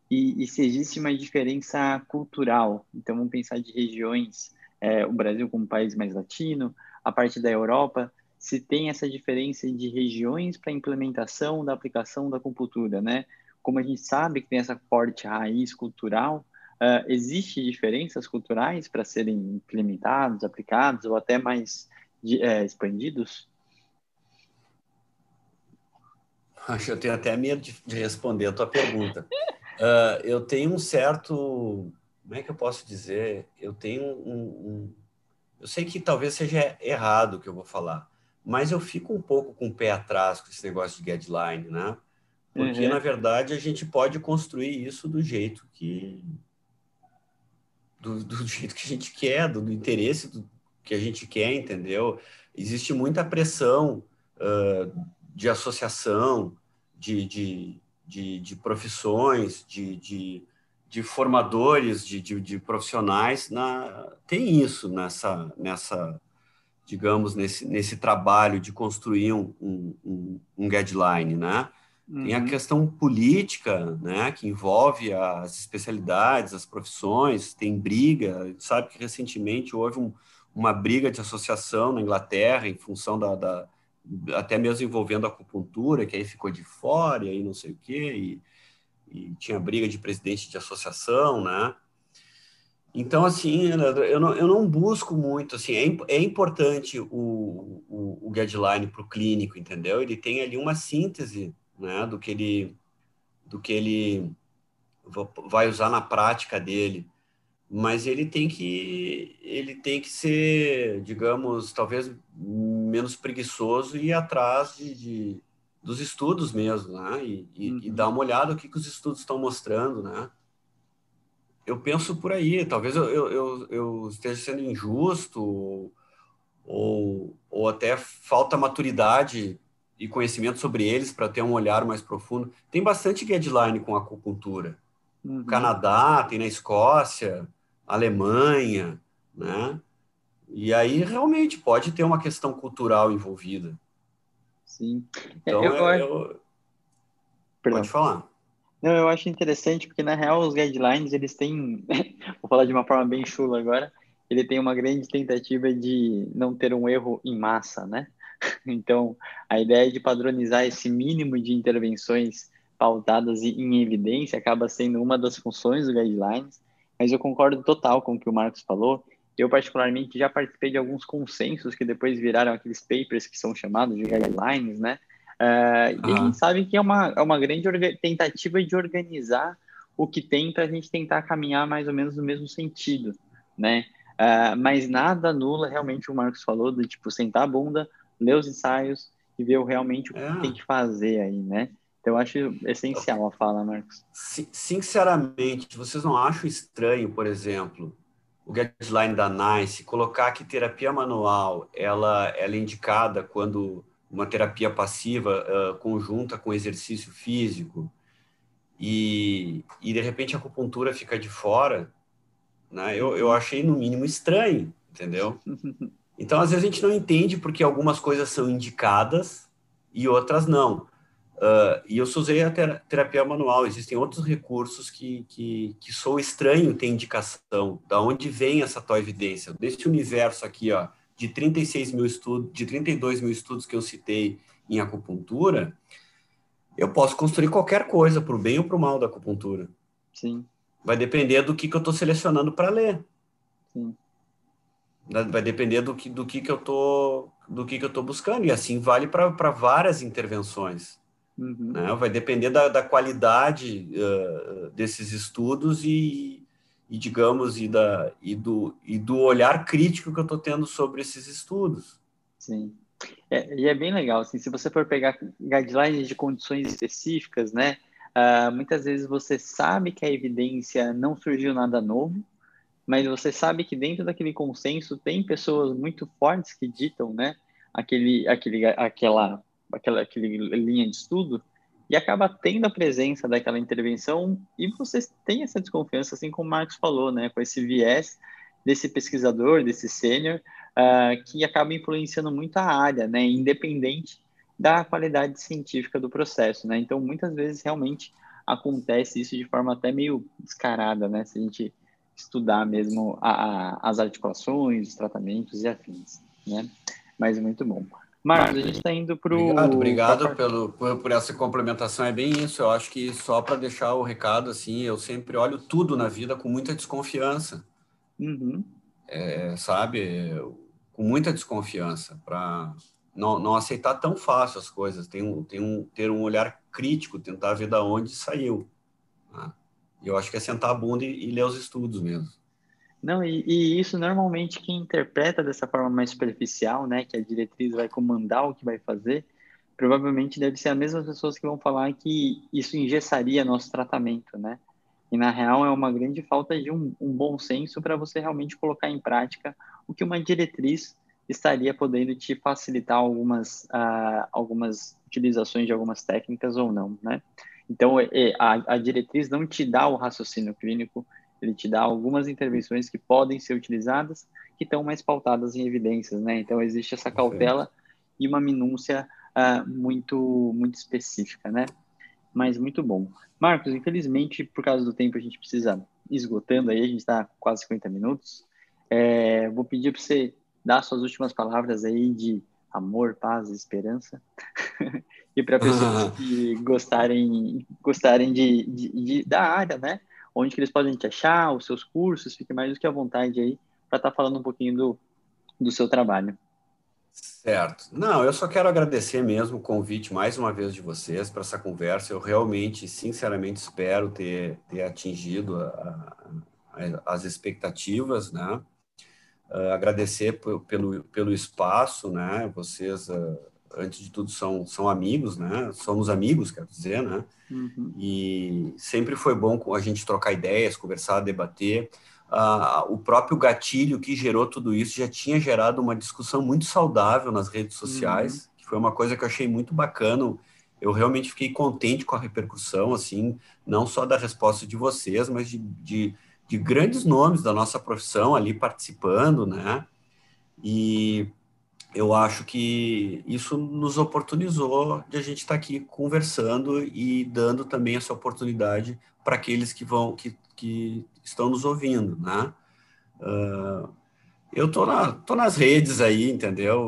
e, e, se existe uma diferença cultural. Então, vamos pensar de regiões, é, o Brasil como país mais latino, a parte da Europa, se tem essa diferença de regiões para implementação da aplicação da acupuntura, né? Como a gente sabe que tem essa forte raiz cultural, uh, existe diferenças culturais para serem implementados, aplicados ou até mais de, é, expandidos? Acho que eu tenho até medo de, de responder a tua pergunta. Uh, eu tenho um certo. Como é que eu posso dizer? Eu tenho um, um, Eu sei que talvez seja errado o que eu vou falar, mas eu fico um pouco com o pé atrás com esse negócio de guideline, né? Porque, uhum. na verdade, a gente pode construir isso do jeito que. Do, do jeito que a gente quer, do, do interesse do, que a gente quer, entendeu? Existe muita pressão uh, de associação, de, de, de, de profissões, de, de, de formadores, de, de, de, profissionais, na, tem isso nessa, nessa digamos, nesse, nesse trabalho de construir um, um, um guideline, né? Uhum. Tem a uhum. questão política, né, que envolve as especialidades, as profissões, tem briga, sabe que recentemente houve um, uma briga de associação na Inglaterra em função da, da até mesmo envolvendo a acupuntura, que aí ficou de fora, e aí não sei o quê, e, e tinha briga de presidente de associação, né? Então, assim, eu não, eu não busco muito, assim, é, é importante o, o, o guideline para o clínico, entendeu? Ele tem ali uma síntese, né, do que ele, do que ele vai usar na prática dele, mas ele tem que ele tem que ser, digamos, talvez menos preguiçoso e ir atrás de, de dos estudos mesmo, né? E, e, uhum. e, dar uma olhada o que, que os estudos estão mostrando, né? Eu penso por aí, talvez eu, eu, eu, eu esteja sendo injusto ou, ou até falta maturidade e conhecimento sobre eles para ter um olhar mais profundo. Tem bastante guideline com acupuntura. Uhum. Canadá, tem na Escócia, Alemanha, né? E aí realmente pode ter uma questão cultural envolvida. Sim. Então, eu, eu, eu... pode falar. Não, eu acho interessante porque na real os guidelines eles têm, vou falar de uma forma bem chula agora, ele tem uma grande tentativa de não ter um erro em massa, né? Então, a ideia de padronizar esse mínimo de intervenções pautadas em evidência acaba sendo uma das funções do guidelines, mas eu concordo total com o que o Marcos falou. Eu, particularmente, já participei de alguns consensos que depois viraram aqueles papers que são chamados de guidelines, né? Uh, E a gente sabe que é uma, é uma grande tentativa de organizar o que tem para a gente tentar caminhar mais ou menos no mesmo sentido, né? Uh, mas nada anula realmente o Marcos falou de tipo sentar a bunda, ler os ensaios e ver realmente o que é. tem que fazer aí, né? Então, eu acho essencial a fala, Marcos. Sinceramente, vocês não acham estranho, por exemplo, o guideline da NICE colocar que terapia manual ela, ela é indicada quando uma terapia passiva uh, conjunta com exercício físico e, e de repente a acupuntura fica de fora, né? Eu, eu achei no mínimo estranho, entendeu? Então, às vezes a gente não entende porque algumas coisas são indicadas e outras não. Uh, e eu só usei a terapia manual. Existem outros recursos que, que, que sou estranho ter indicação. Da onde vem essa tua evidência? Desse universo aqui, ó, de 36 mil estudos, de 32 mil estudos que eu citei em acupuntura, eu posso construir qualquer coisa para o bem ou para o mal da acupuntura. Sim. Vai depender do que, que eu estou selecionando para ler. Sim. Vai depender do que, do que, que eu tô do que, que eu estou buscando. E assim vale para várias intervenções. Uhum. Né? Vai depender da, da qualidade uh, desses estudos e, e, digamos, e, da, e, do, e do olhar crítico que eu estou tendo sobre esses estudos. Sim. É, e é bem legal, assim, se você for pegar guidelines de condições específicas, né, uh, muitas vezes você sabe que a evidência não surgiu nada novo, mas você sabe que dentro daquele consenso tem pessoas muito fortes que ditam, né, aquele, aquele, aquela aquela, aquele linha de estudo e acaba tendo a presença daquela intervenção e você tem essa desconfiança, assim como o Marcos falou, né, com esse viés desse pesquisador, desse sênior, uh, que acaba influenciando muito a área, né, independente da qualidade científica do processo, né, então muitas vezes realmente acontece isso de forma até meio descarada, né, se a gente estudar mesmo a, a, as articulações, os tratamentos e afins, né, mas muito bom. Marcos, a gente está indo para o. Obrigado, obrigado pelo, por, por, essa complementação. É bem isso. Eu acho que só para deixar o recado, assim, eu sempre olho tudo na vida com muita desconfiança. Uhum. É, sabe? Com muita desconfiança, para não, não aceitar tão fácil as coisas. Tem um, tem um, ter um olhar crítico, tentar ver da onde saiu. Né? Eu acho que é sentar a bunda e, e ler os estudos mesmo. Não, e, e, isso normalmente quem interpreta dessa forma mais superficial, né, que a diretriz vai comandar o que vai fazer, provavelmente deve ser as mesmas pessoas que vão falar que isso engessaria nosso tratamento, né? E na real é uma grande falta de um, um bom senso para você realmente colocar em prática o que uma diretriz estaria podendo te facilitar algumas, uh, algumas utilizações de algumas técnicas ou não, né? Então, é, é, a, a diretriz não te dá o raciocínio clínico, ele te dá algumas intervenções que podem ser utilizadas, que estão mais pautadas em evidências, né? Então, existe essa cautela e uma minúcia uh, muito, muito específica, né? Mas muito bom. Marcos, infelizmente, por causa do tempo, a gente precisa esgotando aí, a gente está quase 50 minutos. É, vou pedir para você dar suas últimas palavras aí de amor, paz e esperança. e para pessoas que gostarem, gostarem de, de, de, da área, né? onde que eles podem te achar, os seus cursos, fique mais do que à vontade aí para estar tá falando um pouquinho do, do seu trabalho. Certo. Não, eu só quero agradecer mesmo o convite mais uma vez de vocês para essa conversa. Eu realmente, sinceramente, espero ter, ter atingido a, a, as expectativas, né? Uh, agradecer pelo, pelo espaço, né? Vocês uh, antes de tudo, são, são amigos, né? Somos amigos, quero dizer, né? Uhum. E sempre foi bom a gente trocar ideias, conversar, debater. Ah, o próprio gatilho que gerou tudo isso já tinha gerado uma discussão muito saudável nas redes sociais, uhum. que foi uma coisa que eu achei muito bacana. Eu realmente fiquei contente com a repercussão, assim, não só da resposta de vocês, mas de, de, de grandes nomes da nossa profissão ali participando, né? E eu acho que isso nos oportunizou de a gente estar aqui conversando e dando também essa oportunidade para aqueles que vão que, que estão nos ouvindo, né? Uh, Eu tô, na, tô nas redes aí, entendeu?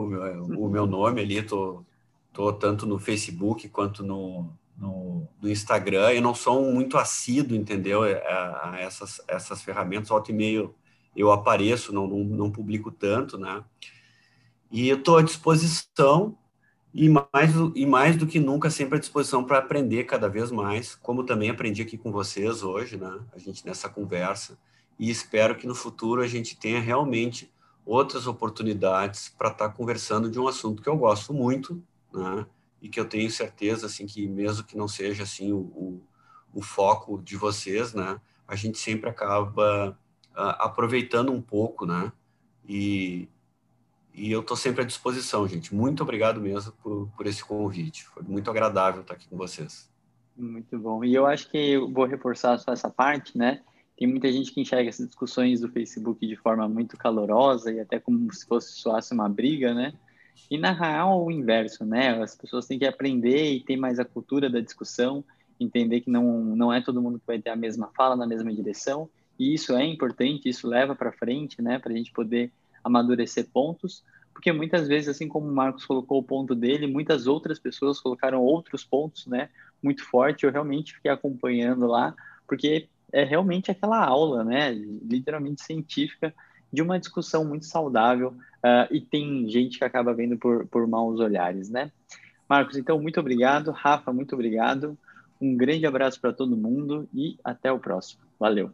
O meu nome ali, tô, tô tanto no Facebook quanto no, no, no Instagram. Eu não sou muito assíduo, entendeu? A, a essas, essas ferramentas, volta e meio eu apareço, não, não, não publico tanto, né? E eu estou à disposição e mais, e mais do que nunca, sempre à disposição para aprender cada vez mais, como também aprendi aqui com vocês hoje, né? A gente nessa conversa. E espero que no futuro a gente tenha realmente outras oportunidades para estar tá conversando de um assunto que eu gosto muito, né? E que eu tenho certeza, assim, que mesmo que não seja, assim, o, o, o foco de vocês, né? A gente sempre acaba uh, aproveitando um pouco, né? E, e eu estou sempre à disposição, gente. Muito obrigado mesmo por, por esse convite. Foi muito agradável estar aqui com vocês. Muito bom. E eu acho que eu vou reforçar só essa parte, né? Tem muita gente que enxerga essas discussões do Facebook de forma muito calorosa e até como se fosse soasse uma briga, né? E na real, o inverso, né? As pessoas têm que aprender e ter mais a cultura da discussão, entender que não, não é todo mundo que vai ter a mesma fala na mesma direção. E isso é importante, isso leva para frente, né? Para a gente poder amadurecer pontos, porque muitas vezes, assim como o Marcos colocou o ponto dele, muitas outras pessoas colocaram outros pontos, né, muito forte. Eu realmente fiquei acompanhando lá, porque é realmente aquela aula, né, literalmente científica, de uma discussão muito saudável uh, e tem gente que acaba vendo por, por maus olhares, né? Marcos, então, muito obrigado. Rafa, muito obrigado. Um grande abraço para todo mundo e até o próximo. Valeu.